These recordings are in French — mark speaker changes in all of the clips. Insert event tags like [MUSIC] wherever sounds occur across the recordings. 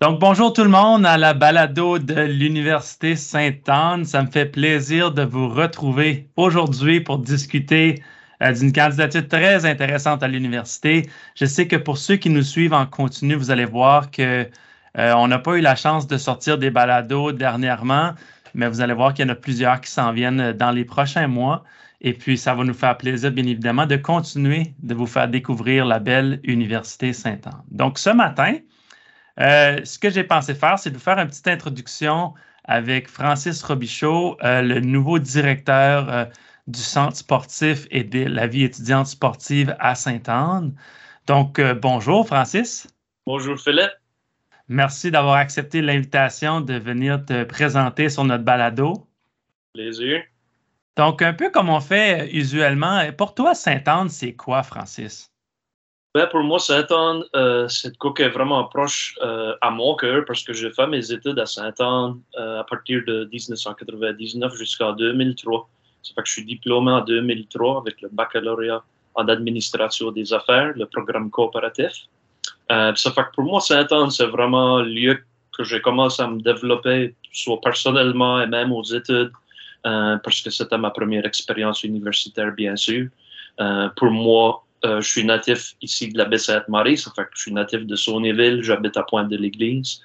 Speaker 1: Donc, bonjour tout le monde à la balado de l'Université Sainte-Anne. Ça me fait plaisir de vous retrouver aujourd'hui pour discuter euh, d'une candidature très intéressante à l'université. Je sais que pour ceux qui nous suivent en continu, vous allez voir que euh, on n'a pas eu la chance de sortir des balados dernièrement, mais vous allez voir qu'il y en a plusieurs qui s'en viennent dans les prochains mois. Et puis, ça va nous faire plaisir, bien évidemment, de continuer de vous faire découvrir la belle Université Sainte-Anne. Donc, ce matin, euh, ce que j'ai pensé faire, c'est de vous faire une petite introduction avec Francis Robichaud, euh, le nouveau directeur euh, du Centre sportif et de la vie étudiante sportive à Sainte-Anne. Donc, bonjour Francis.
Speaker 2: Bonjour Philippe.
Speaker 1: Merci d'avoir accepté l'invitation de venir te présenter sur notre balado.
Speaker 2: Plaisir.
Speaker 1: Donc, un peu comme on fait usuellement, pour toi, Sainte-Anne, c'est quoi, Francis?
Speaker 2: Ben, pour moi, Sainte-Anne, euh, cook est vraiment proche euh, à mon cœur parce que j'ai fait mes études à Sainte-Anne euh, à partir de 1999 jusqu'en 2003. Ça fait que je suis diplômé en 2003 avec le baccalauréat en administration des affaires, le programme coopératif. ça fait que pour moi, Sainte-Anne, c'est vraiment le lieu que j'ai commencé à me développer, soit personnellement et même aux études, parce que c'était ma première expérience universitaire, bien sûr. pour moi, euh, je suis natif ici de la baie Sainte-Marie, ça fait que je suis natif de Sauneville, j'habite à Pointe-de-l'Église.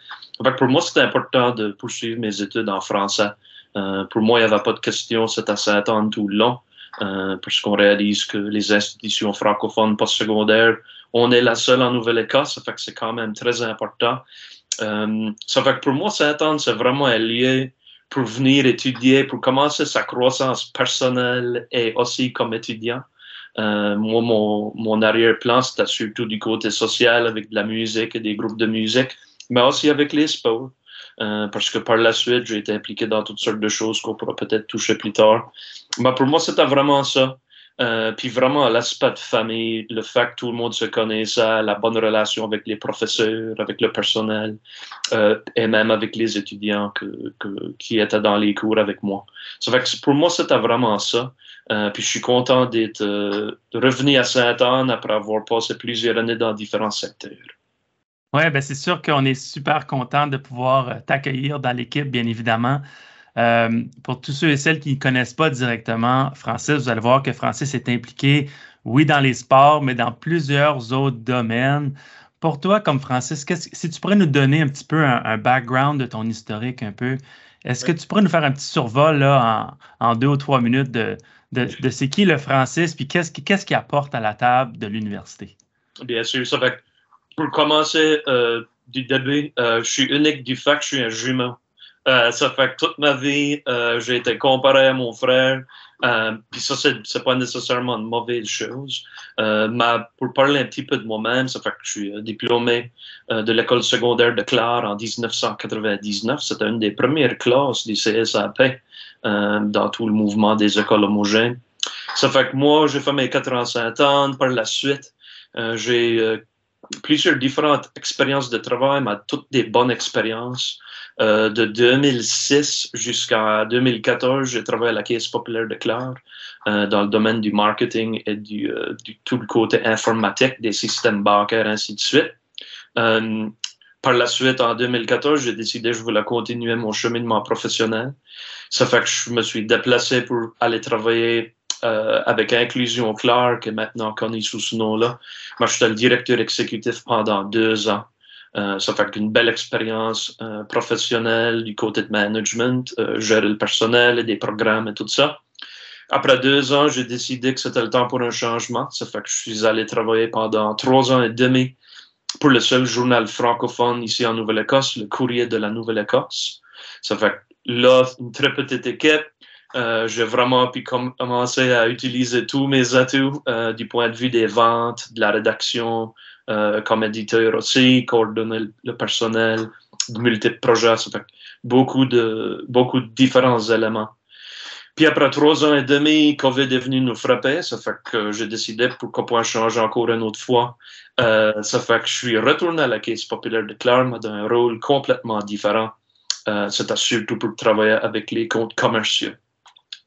Speaker 2: pour moi, c'était important de poursuivre mes études en français. Euh, pour moi, il n'y avait pas de question, c'était à Sainte-Anne tout le long, euh, parce qu'on réalise que les institutions francophones postsecondaires, on est la seule en Nouvelle-Écosse, ça fait que c'est quand même très important. ça fait que pour moi, Sainte-Anne, c'est vraiment un lieu pour venir étudier, pour commencer sa croissance personnelle et aussi comme étudiant. Euh, moi, mon, mon arrière-plan, c'était surtout du côté social avec de la musique et des groupes de musique, mais aussi avec les sports. Euh, parce que par la suite, j'ai été impliqué dans toutes sortes de choses qu'on pourra peut-être toucher plus tard. Mais pour moi, c'était vraiment ça. Euh, puis vraiment l'aspect de famille, le fait que tout le monde se connaissait, la bonne relation avec les professeurs, avec le personnel euh, et même avec les étudiants qui étaient dans les cours avec moi. Ça fait que pour moi, c'était vraiment ça. Euh, puis je suis content d'être euh, revenu à Sainte-Anne après avoir passé plusieurs années dans différents secteurs.
Speaker 1: Oui, ben c'est sûr qu'on est super content de pouvoir euh, t'accueillir dans l'équipe, bien évidemment. Euh, pour tous ceux et celles qui ne connaissent pas directement Francis, vous allez voir que Francis est impliqué, oui, dans les sports, mais dans plusieurs autres domaines. Pour toi, comme Francis, si tu pourrais nous donner un petit peu un, background de ton historique un peu, est-ce que tu pourrais nous faire un petit survol là, en, deux ou trois minutes de, de, de c'est qui le Francis, puis qu'est-ce qu'il qu apporte à la table de l'université?
Speaker 2: Bien sûr, ça fait pour commencer euh, du début, euh, je suis unique du fait que je suis un jumeau. Euh, ça fait que toute ma vie, euh, j'ai été comparé à mon frère. Euh, puis ça, c'est pas nécessairement une mauvaise chose. Euh, mais pour parler un petit peu de moi-même, ça fait que je suis euh, diplômé de l'école secondaire de Clare en 1999. C'était une des premières classes du CSAP dans tout le mouvement des écoles homogènes. Ça fait que moi, j'ai fait mes quatre ans à ans. Par la suite, j'ai plusieurs différentes expériences de travail, mais toutes des bonnes expériences. Euh, de 2006 jusqu'à 2014, j'ai travaillé à la Caisse populaire de Clare euh, dans le domaine du marketing et du, euh, du, tout le côté informatique des systèmes bancaires, ainsi de suite. Euh, par la suite, en 2014, j'ai décidé que je voulais continuer mon cheminement professionnel. Ça fait que je me suis déplacé pour aller travailler euh, avec Inclusion Clare, qui est maintenant connu sous ce nom-là. Moi, j'étais le directeur exécutif pendant deux ans. Euh, ça fait une belle expérience euh, professionnelle du côté de management, euh, gérer le personnel et des programmes et tout ça. Après deux ans, j'ai décidé que c'était le temps pour un changement. Ça fait que je suis allé travailler pendant trois ans et demi pour le seul journal francophone ici en Nouvelle-Écosse, le Courrier de la Nouvelle-Écosse. Ça fait que là, une très petite équipe. J'ai vraiment pu commencer à utiliser tous mes atouts du point de vue des ventes, de la rédaction, euh, comme éditeur aussi, coordonner le personnel, de multiples projets, ça fait beaucoup de, beaucoup de différents éléments. Puis après trois ans et demi, COVID est venu nous frapper, ça fait que j'ai décidé pourquoi pas changer encore une autre fois. Euh, ça fait que je suis retourné à la Caisse populaire de Clare, mais dans un rôle complètement différent. Euh, C'était surtout pour travailler avec les comptes commerciaux.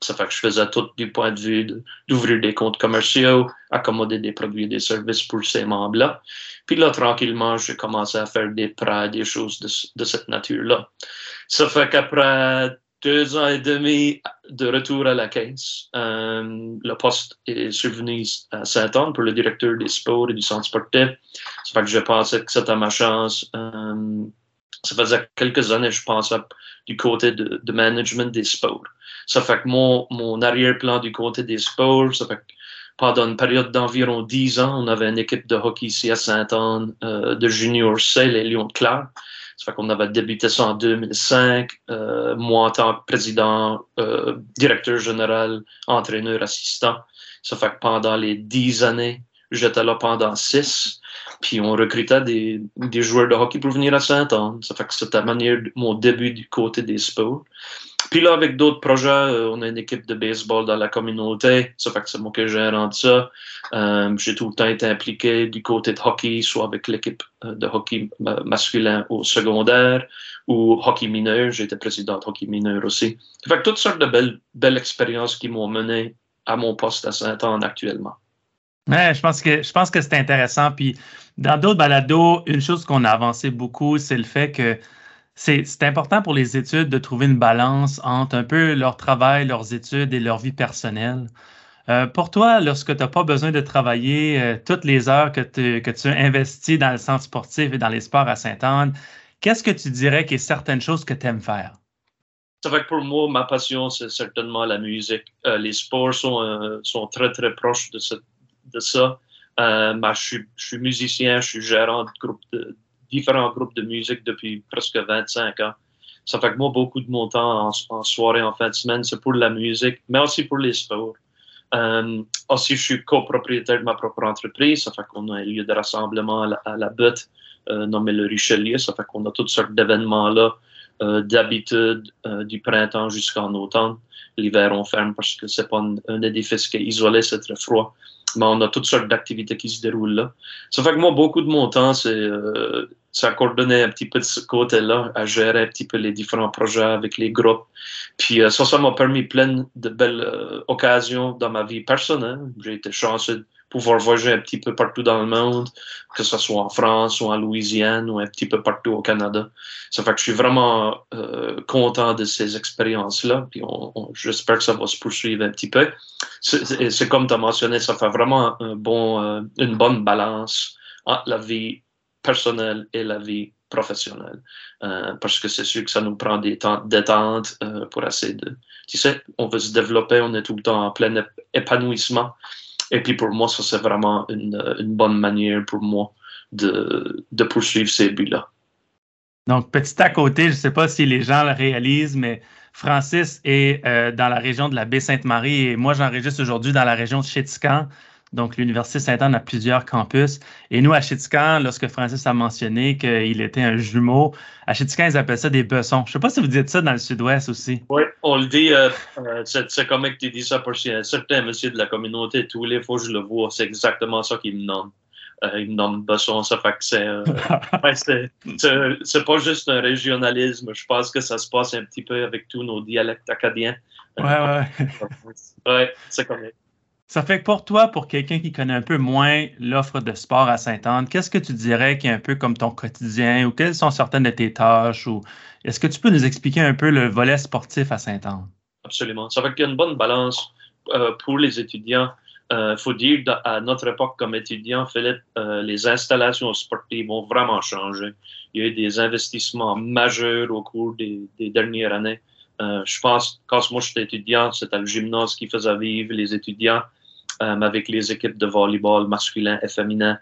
Speaker 2: Ça fait que je faisais tout du point de vue d'ouvrir des comptes commerciaux, accommoder des produits et des services pour ces membres-là. Puis là, tranquillement, j'ai commencé à faire des prêts, des choses de, cette nature-là. Ça fait qu'après deux ans et demi de retour à la caisse. Euh, le poste est survenu à Saint-Anne pour le directeur des sports et du centre sportif. Ça fait que je pensais que c'était ma chance. Euh, ça faisait quelques années, je pensais du côté de, de, management des sports. Ça fait que mon, mon arrière-plan du côté des sports, ça fait que pendant une période d'environ dix ans, on avait une équipe de hockey ici à Saint-Anne, euh, de junior C, les Lions de. Ça fait qu'on avait débuté ça en 2005. Euh, moi, en tant que président, euh, directeur général, entraîneur, assistant. Ça fait que pendant les dix années, j'étais là pendant six. Puis on recrutait des, des joueurs de hockey pour venir à Saint-Anne. Ça fait que c'était manière mon début du côté des sports. Puis là, avec d'autres projets, euh, on a une équipe de baseball dans la communauté. Ça fait que c'est moi qui gère ça. Euh, j'ai tout le temps été impliqué du côté de hockey, soit avec l'équipe euh, de hockey masculin au secondaire ou hockey mineur. J'étais président de hockey mineur aussi. Ça fait que toutes sortes de belles, belles expériences qui m'ont mené à mon poste à Saint-Anne actuellement.
Speaker 1: Ouais, je pense que je pense que c'est intéressant. Puis dans d'autres balados, une chose qu'on a avancé beaucoup, c'est le fait que c'est important pour les études de trouver une balance entre un peu leur travail, leurs études et leur vie personnelle. Euh, pour toi, lorsque tu n'as pas besoin de travailler euh, toutes les heures que, que tu investis dans le centre sportif et dans les sports à Sainte-Anne, qu'est-ce que tu dirais qui est certaines choses que tu aimes faire?
Speaker 2: Ça fait que pour moi, ma passion, c'est certainement la musique. Euh, les sports sont, sont très, très proches de, de ça. je, suis, je, suis, musicien, je suis gérant de différents groupes de musique depuis presque 25 ans. Ça fait que moi, beaucoup de mon temps en, soirée, en fin de semaine, c'est pour la musique, mais aussi pour les sports. Euh, aussi, je suis copropriétaire de ma propre entreprise. Ça fait qu'on a un lieu de rassemblement à la, butte euh, nommé le Richelieu. Ça fait qu'on a toutes sortes d'événements là, euh, d'habitude, euh, du printemps jusqu'en automne. L'hiver, on ferme parce que c'est pas un, édifice qui est isolé, c'est très froid mais on a toutes sortes d'activités qui se déroulent là. Ça fait que moi, beaucoup de mon temps, c'est euh, ça coordonner un petit peu de ce côté-là, à gérer un petit peu les différents projets avec les groupes. Puis euh, ça, ça m'a permis plein de belles euh, occasions dans ma vie personnelle. J'ai été chanceux pouvoir voyager un petit peu partout dans le monde, que ce soit en France ou en Louisiane ou un petit peu partout au Canada. Ça fait que je suis vraiment euh, content de ces expériences-là, puis j'espère que ça va se poursuivre un petit peu. C'est comme tu as mentionné, ça fait vraiment un bon, euh, une bonne balance entre la vie personnelle et la vie professionnelle. Euh, parce que c'est sûr que ça nous prend des temps détente euh, pour essayer de... Tu sais, on veut se développer, on est tout le temps en plein épanouissement. Et puis pour moi, ça, c'est vraiment une, une, bonne manière pour moi de, de poursuivre ces buts-là.
Speaker 1: Donc, petit à côté, je ne sais pas si les gens le réalisent, mais Francis est euh, dans la région de la Baie-Sainte-Marie et moi, j'enregistre aujourd'hui dans la région de Chétican. Donc, l'Université Sainte-Anne a plusieurs campus. Et nous, à Chétican, lorsque Francis a mentionné qu'il était un jumeau, à Chétican, ils appellent ça des bessons. Je ne sais pas si vous dites ça dans le sud-ouest aussi.
Speaker 2: Oui, on le dit. Euh, euh, c'est comme que tu dis ça a un certain monsieur de la communauté, tous les fois que je le vois, c'est exactement ça qu'il me nomme. Euh, il me nomme Besson, ça fait que c'est, [LAUGHS] c'est, pas juste un régionalisme. Je pense que ça se passe un petit peu avec tous nos dialectes acadiens.
Speaker 1: Ouais, ouais.
Speaker 2: ouais, [LAUGHS] c'est correct.
Speaker 1: Ça fait que pour toi, pour quelqu'un qui connaît un peu moins l'offre de sport à Sainte-Anne, qu'est-ce que tu dirais qui est un peu comme ton quotidien ou quelles sont certaines de tes tâches ou est-ce que tu peux nous expliquer un peu le volet sportif à Sainte-Anne?
Speaker 2: Absolument. Ça fait qu'il y a une bonne balance euh, pour les étudiants. Il euh, faut dire à notre époque comme étudiant, Philippe, euh, les installations sportives ont vraiment changé. Il y a eu des investissements majeurs au cours des, des dernières années. je pense, quand moi j'étais étudiant, c'était le gymnase qui faisait vivre les étudiants. Euh, avec les équipes de volleyball masculin et féminin.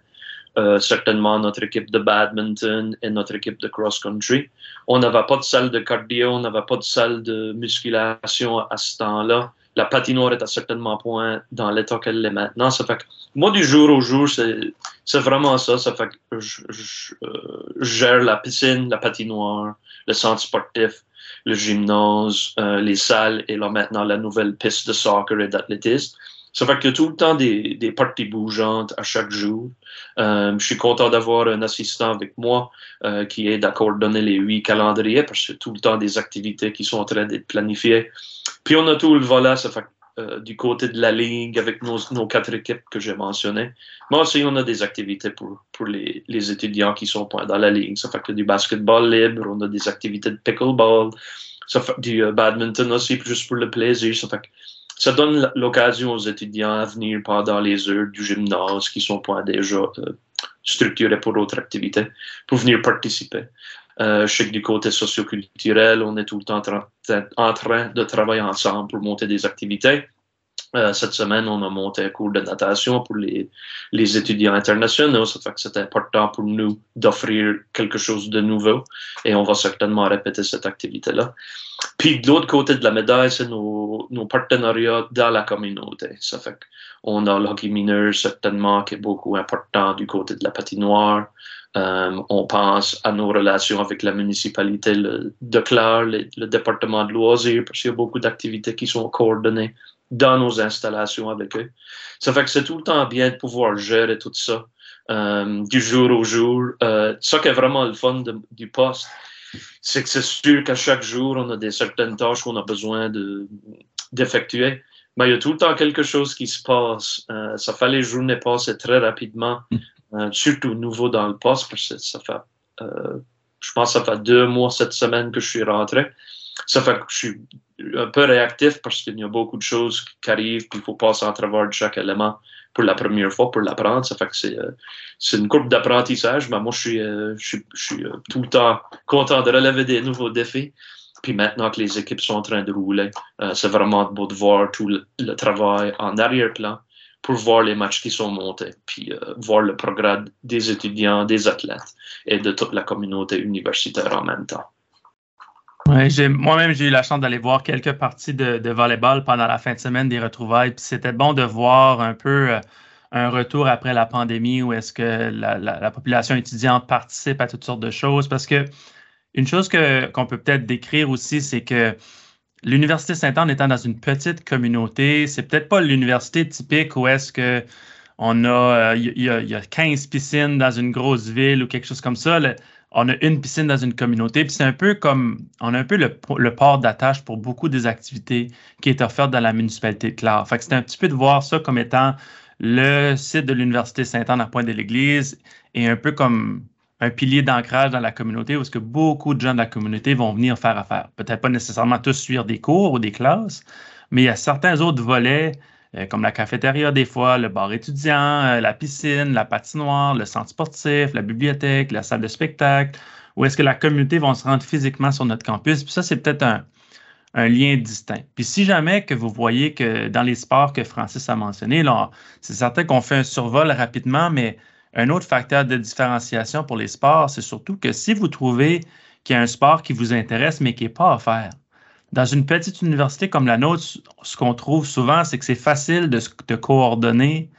Speaker 2: Euh, certainement notre équipe de badminton et notre équipe de cross-country. On n'avait pas de salle de cardio, on n'avait pas de salle de musculation à ce temps-là. La patinoire est à certainement point dans l'état qu'elle est maintenant. Ça fait que moi, du jour au jour, c'est vraiment ça. Ça fait que euh, je, gère la piscine, la patinoire, le centre sportif, le gymnase, les salles et là maintenant la nouvelle piste de soccer et d'athlétisme. Ça fait que tout le temps des, des parties bougeantes à chaque jour. Euh, je suis content d'avoir un assistant avec moi euh, qui aide à coordonner les huit calendriers parce que tout le temps des activités qui sont en train d'être planifiées. Puis on a tout le volet, ça fait euh, du côté de la ligue avec nos, nos quatre équipes que j'ai mentionnées. Mais aussi, on a des activités pour, pour les, les étudiants qui sont dans la ligue. Ça fait que du basketball libre, on a des activités de pickleball, ça fait du badminton aussi, juste pour le plaisir. Ça fait que ça donne l'occasion aux étudiants à venir pendant les heures du gymnase qui sont pas déjà euh, structurés pour d'autres activités, pour venir participer. Euh, je sais que du côté socioculturel, on est tout le temps en train de travailler ensemble pour monter des activités. Euh, cette semaine, on a monté un cours de natation pour les, les étudiants internationaux. Ça fait que c'est important pour nous d'offrir quelque chose de nouveau et on va certainement répéter cette activité-là. Puis de l'autre côté de la médaille, c'est nos, nos, partenariats dans la communauté. Ça fait qu'on a l'hockey mineur certainement qui est beaucoup important du côté de la patinoire. Euh, on pense à nos relations avec la municipalité de Clare, le, le département de loisirs, parce qu'il y a beaucoup d'activités qui sont coordonnées dans nos installations avec eux. Ça fait que c'est tout le temps bien de pouvoir gérer tout ça euh, du jour au jour. Euh, ça qui est vraiment le fun du poste, c'est que c'est sûr qu'à chaque jour, on a des certaines tâches qu'on a besoin de, d'effectuer. Mais il y a tout le temps quelque chose qui se passe. Euh, ça fait les journées passer très rapidement, surtout nouveau dans le poste, parce que ça fait, je pense que ça fait deux mois cette semaine que je suis rentré. Ça fait que je suis un peu réactif parce qu'il y a beaucoup de choses qui arrivent, puis il faut passer en travers chaque élément pour la première fois pour l'apprendre. Ça fait que c'est, euh, c'est une courbe d'apprentissage, mais moi, je suis, euh, je suis, je suis euh, tout le temps content de relever des nouveaux défis. Puis maintenant que les équipes sont en train de rouler, c'est vraiment beau de voir tout le, le travail en arrière-plan pour voir les matchs qui sont montés, puis voir le progrès des étudiants, des athlètes et de toute la communauté universitaire en même temps.
Speaker 1: Moi-même, j'ai eu la chance d'aller voir quelques parties de, de, volleyball pendant la fin de semaine des retrouvailles. Puis c'était bon de voir un peu euh, un retour après la pandémie où est-ce que la, la, la, population étudiante participe à toutes sortes de choses. Parce que une chose qu'on peut peut-être décrire aussi, c'est que l'Université Sainte-Anne étant dans une petite communauté, c'est peut-être pas l'université typique où est-ce que on a, il y, a, y, a 15 piscines dans une grosse ville ou quelque chose comme ça. On a une piscine dans une communauté, puis c'est un peu comme, on a un peu le, port d'attache pour beaucoup des activités qui est offerte dans la municipalité de Clare. Fait que c'est un petit peu de voir ça comme étant le site de l'Université Sainte-Anne à Pointe-de-l'Église et un peu comme un pilier d'ancrage dans la communauté où ce que beaucoup de gens de la communauté vont venir faire affaire. Peut-être pas nécessairement tous suivre des cours ou des classes, mais il y a certains autres volets comme la cafétéria des fois, le bar étudiant, euh, la piscine, la patinoire, le centre sportif, la bibliothèque, la salle de spectacle, où est-ce que la communauté va se rendre physiquement sur notre campus. Puis ça, c'est peut-être un, lien distinct. Puis si jamais que vous voyez que dans les sports que Francis a mentionné, c'est certain qu'on fait un survol rapidement, mais un autre facteur de différenciation pour les sports, c'est surtout que si vous trouvez qu'il y a un sport qui vous intéresse, mais qui n'est pas offert, dans une petite université comme la nôtre, ce qu'on trouve souvent, c'est que c'est facile de, coordonner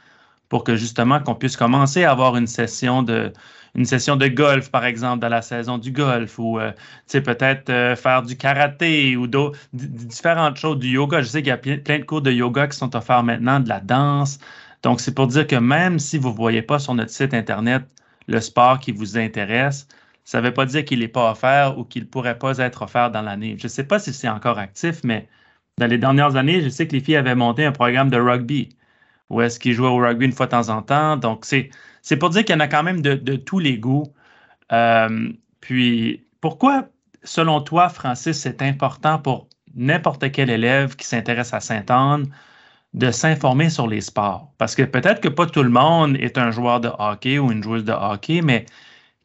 Speaker 1: pour que justement qu'on puisse commencer à avoir une session de une session de golf, par exemple, dans la saison du golf, ou euh, peut-être euh, faire du karaté ou différentes choses, du yoga. Je sais qu'il y a plein de cours de yoga qui sont offerts maintenant, de la danse. Donc, c'est pour dire que même si vous ne voyez pas sur notre site Internet le sport qui vous intéresse, ça ne veut pas dire qu'il n'est pas offert ou qu'il ne pourrait pas être offert dans l'année. Je ne sais pas si c'est encore actif, mais dans les dernières années, je sais que les filles avaient monté un programme de rugby où est-ce qu'ils jouaient au rugby une fois de temps en temps. Donc, c'est, pour dire qu'il y en a quand même de, de tous les goûts. Euh, puis, pourquoi, selon toi, Francis, c'est important pour n'importe quel élève qui s'intéresse à Sainte-Anne de s'informer sur les sports? Parce que peut-être que pas tout le monde est un joueur de hockey ou une joueuse de hockey, mais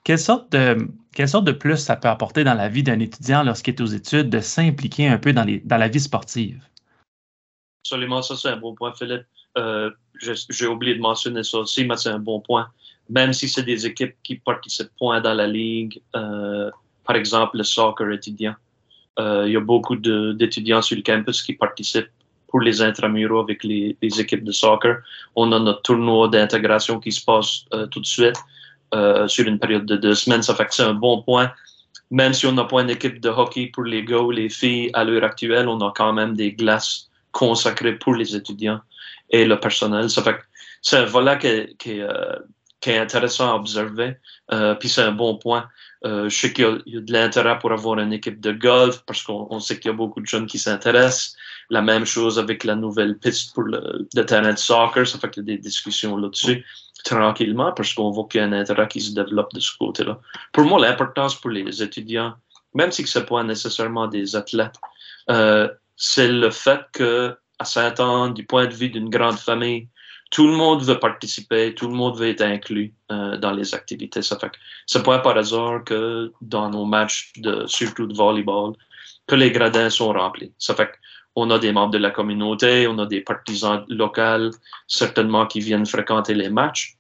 Speaker 1: quelle sorte de, plus ça peut apporter dans la vie d'un étudiant lorsqu'il est aux études de s'impliquer un peu dans, la vie sportive?
Speaker 2: Absolument, ça c'est un bon point, Philippe. Euh, J'ai oublié de mentionner ça aussi, mais c'est un bon point. Même si c'est des équipes qui participent point dans la ligue, euh, par exemple le soccer étudiant, euh, il y a beaucoup d'étudiants sur le campus qui participent pour les intramuraux avec les, les, équipes de soccer. On a notre tournoi d'intégration qui se passe tout de suite. Euh, sur une période de deux semaines. Ça fait que c'est un bon point. Même si on n'a pas une équipe de hockey pour les gars ou les filles à l'heure actuelle, on a quand même des glaces consacrées pour les étudiants. et le personnel. Ça fait c'est un volet qui, est intéressant à observer. puis c'est un bon point. je sais qu'il y, a de l'intérêt pour avoir une équipe de golf parce qu'on sait qu'il y a beaucoup de jeunes qui s'intéressent. La même chose avec la nouvelle piste pour le, terrain de soccer. Ça fait qu'il y a des discussions là-dessus tranquillement parce qu'on voit qu'il y a un intérêt qui se développe de ce côté-là. Pour moi, l'importance pour les étudiants, même si ce n'est pas nécessairement des athlètes, euh, c'est le fait que à Saint-Anne, du point de vue d'une grande famille, tout le monde veut participer, tout le monde veut être inclus euh, dans les activités. Ça fait c'est pas par hasard que dans nos matchs surtout de volleyball, que les gradins sont remplis. Ça fait on a des membres de la communauté, on a des partisans locaux, certainement qui viennent fréquenter les matchs.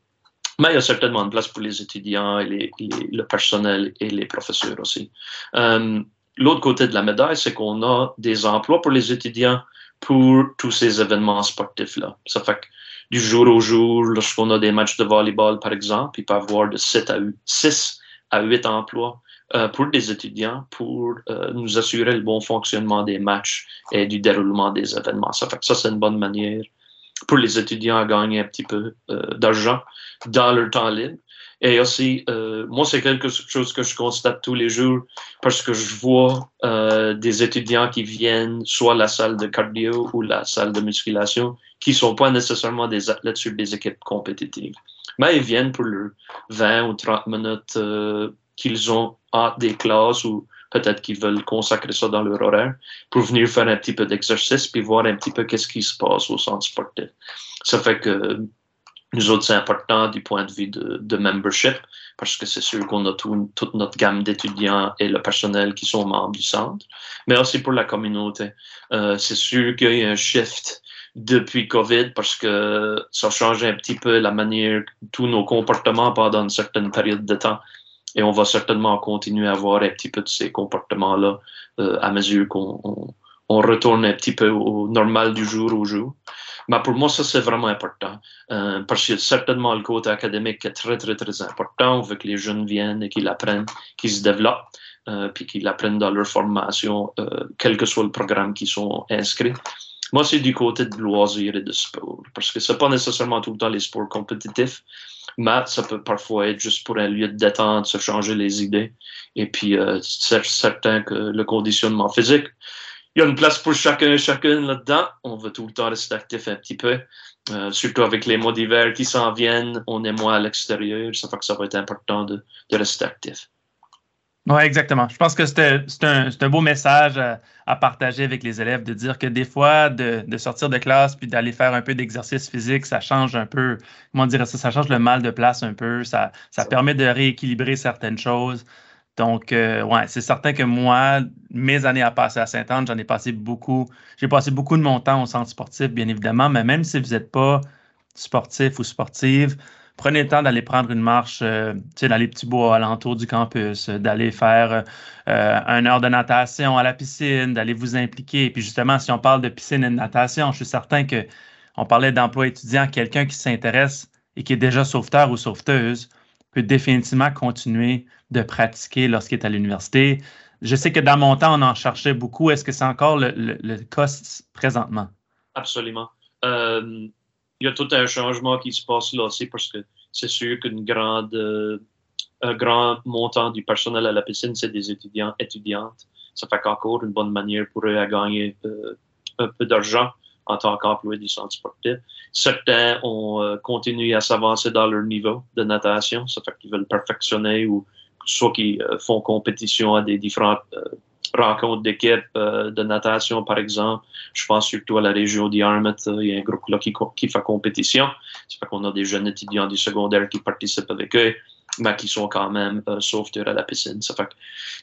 Speaker 2: Mais il y a certainement une place pour les étudiants et le personnel et les professeurs aussi. Euh, l'autre côté de la médaille, c'est qu'on a des emplois pour les étudiants pour tous ces événements sportifs-là. Ça fait que du jour au jour, lorsqu'on a des matchs de volleyball, par exemple, il peut y avoir de 7 à 8, 6 à 8 emplois euh, pour des étudiants pour euh, nous assurer le bon fonctionnement des matchs et du déroulement des événements. Ça fait que ça, c'est une bonne manière pour les étudiants à gagner un petit peu euh, d'argent dans leur temps libre. Et aussi, moi, c'est quelque chose que je constate tous les jours parce que je vois des étudiants qui viennent soit à la salle de cardio ou la salle de musculation qui sont pas nécessairement des athlètes sur des équipes compétitives. Mais ils viennent pour leurs 20 ou 30 minutes qu'ils ont à des classes ou peut-être qu'ils veulent consacrer ça dans leur horaire pour venir faire un petit peu d'exercice puis voir un petit peu qu'est-ce qui se passe au centre sportif. Ça fait que nous autres, c'est important du point de vue de, de membership parce que c'est sûr qu'on a toute notre gamme d'étudiants et le personnel qui sont membres du centre, mais aussi pour la communauté. Euh, c'est sûr qu'il y a un shift depuis COVID parce que ça change un petit peu la manière, tous nos comportements pendant une certaine période de temps. Et on va certainement continuer à avoir un petit peu de ces comportements-là euh, à mesure qu'on on, retourne un petit peu au normal du jour au jour. Mais pour moi, ça, c'est vraiment important. Euh, parce que certainement le côté académique est très, très, très important. On veut que les jeunes viennent et qu'ils apprennent, qu'ils se développent, euh, puis qu'ils apprennent dans leur formation, euh, quel que soit le programme qu'ils sont inscrits. Moi, c'est du côté de loisirs et de sport. Parce que c'est pas nécessairement tout le temps les sports compétitifs. Mais ça peut parfois être juste pour un lieu de détente, se changer les idées. Et puis, euh, c'est certain que le conditionnement physique, il y a une place pour chacun et chacune là-dedans. On veut tout le temps rester actif un petit peu. Euh, surtout avec les mois d'hiver qui s'en viennent, on est moins à l'extérieur. Ça fait que ça va être important de, de rester actif.
Speaker 1: Oui, exactement. Je pense que c'est un, un, beau message à, partager avec les élèves de dire que des fois, de, de sortir de classe puis d'aller faire un peu d'exercice physique, ça change un peu, comment dire ça, ça change le mal de place un peu, ça, ça permet de rééquilibrer certaines choses. Donc, euh, ouais, c'est certain que moi, mes années à passer à Sainte-Anne, j'en ai passé beaucoup. J'ai passé beaucoup de mon temps au centre sportif, bien évidemment, mais même si vous n'êtes pas sportif ou sportive, prenez le temps d'aller prendre une marche euh, dans les petits bois alentour du campus, euh, d'aller faire euh, une heure de natation à la piscine, d'aller vous impliquer. Puis justement, si on parle de piscine et de natation, je suis certain que on parlait d'emploi étudiant, quelqu'un qui s'intéresse et qui est déjà sauveteur ou sauveteuse peut définitivement continuer de pratiquer lorsqu'il est à l'université. Je sais que dans mon temps, on en cherchait beaucoup. Est-ce que c'est encore le, le, cas présentement?
Speaker 2: Absolument. Euh, il y a tout un changement qui se passe là aussi parce que c'est sûr qu'une grande, euh, un grand montant du personnel à la piscine, c'est des étudiants, étudiantes. Ça fait qu'encore une bonne manière pour eux à gagner euh, un peu d'argent en tant qu'employé du centre sportif. Certains ont euh, continué à s'avancer dans leur niveau de natation. Ça fait qu'ils veulent perfectionner ou soit qu'ils font compétition à des différentes rencontres d'équipe euh, de natation, par exemple. Je pense surtout à la région d'Yarmouth. Il y a un groupe là qui, qui fait compétition. Ça fait qu'on a des jeunes étudiants du secondaire qui participent avec eux, mais qui sont quand même euh, sauveteurs à la piscine. Ça fait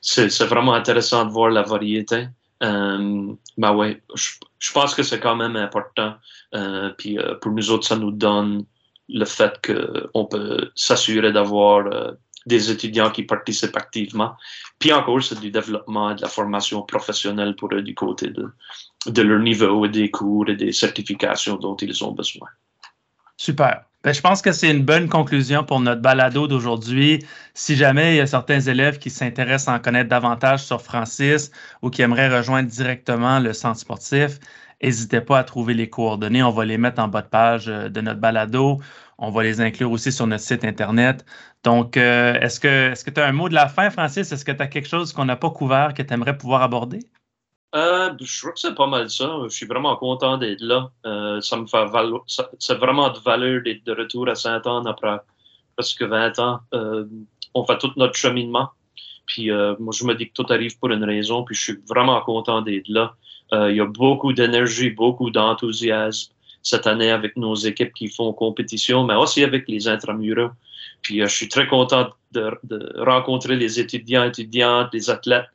Speaker 2: c'est vraiment intéressant de voir la variété. Euh, ben ouais, je, je pense que c'est quand même important. Euh, puis euh, pour nous autres, ça nous donne le fait qu'on peut s'assurer d'avoir des étudiants qui participent activement. Puis encore, c'est du développement et de la formation professionnelle pour eux du côté de, leur niveau et des cours et des certifications dont ils ont besoin.
Speaker 1: Super. Ben, je pense que c'est une bonne conclusion pour notre balado d'aujourd'hui. Si jamais il y a certains élèves qui s'intéressent à en connaître davantage sur Francis ou qui aimeraient rejoindre directement le centre sportif, n'hésitez pas à trouver les coordonnées. On va les mettre en bas de page de notre balado. On va les inclure aussi sur notre site Internet. Donc, est-ce que est-ce que tu as un mot de la fin, Francis? Est-ce que tu as quelque chose qu'on n'a pas couvert que tu aimerais pouvoir aborder?
Speaker 2: Euh, je crois que c'est pas mal ça. Je suis vraiment content d'être là. Euh, ça me fait c'est vraiment de valeur d'être de retour à Saint-Anne après presque 20 ans. Euh, on fait tout notre cheminement. Puis moi, je me dis que tout arrive pour une raison. Puis je suis vraiment content d'être là. Il y a beaucoup d'énergie, beaucoup d'enthousiasme cette année avec nos équipes qui font compétition, mais aussi avec les intramuraux. Puis je suis très content de, de rencontrer les étudiants, étudiantes, les athlètes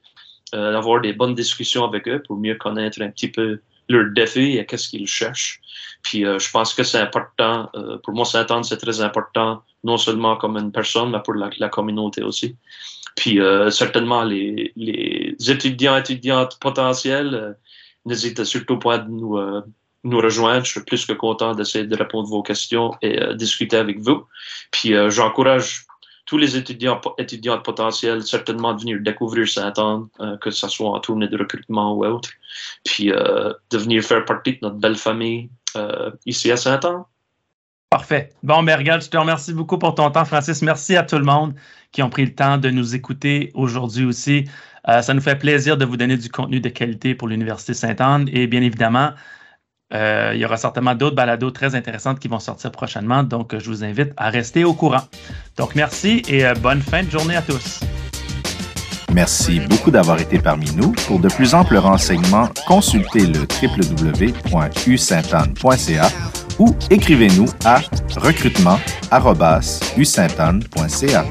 Speaker 2: euh, d'avoir des bonnes discussions avec eux pour mieux connaître un petit peu leurs défis et qu'est-ce qu'ils cherchent. Puis euh, je pense que c'est important, euh, pour moi, Saint-Anne, c'est très important, non seulement comme une personne, mais pour la, communauté aussi. Puis certainement, les, les, étudiants, étudiantes potentiels, n'hésitez surtout pas à nous, nous rejoindre. Je suis plus que content d'essayer de répondre à vos questions et discuter avec vous. Puis j'encourage tous les étudiants étudiants potentiels certainement de venir découvrir Saint-Anne, euh, que ce soit en tournée de recrutement ou autre, puis euh, de venir faire partie de notre belle famille euh, ici à Saint-Anne.
Speaker 1: Parfait. Bon, mais regarde, je te remercie beaucoup pour ton temps, Francis. Merci à tout le monde qui ont pris le temps de nous écouter aujourd'hui aussi. ça nous fait plaisir de vous donner du contenu de qualité pour l'Université Sainte-Anne et bien évidemment, euh, il y aura certainement d'autres balados très intéressantes qui vont sortir prochainement, donc je vous invite à rester au courant. Donc merci et euh, bonne fin de journée à tous.
Speaker 3: Merci beaucoup d'avoir été parmi nous. Pour de plus amples renseignements, consultez le www.usaintanne.ca ou écrivez-nous à recrutement.usaintanne.ca.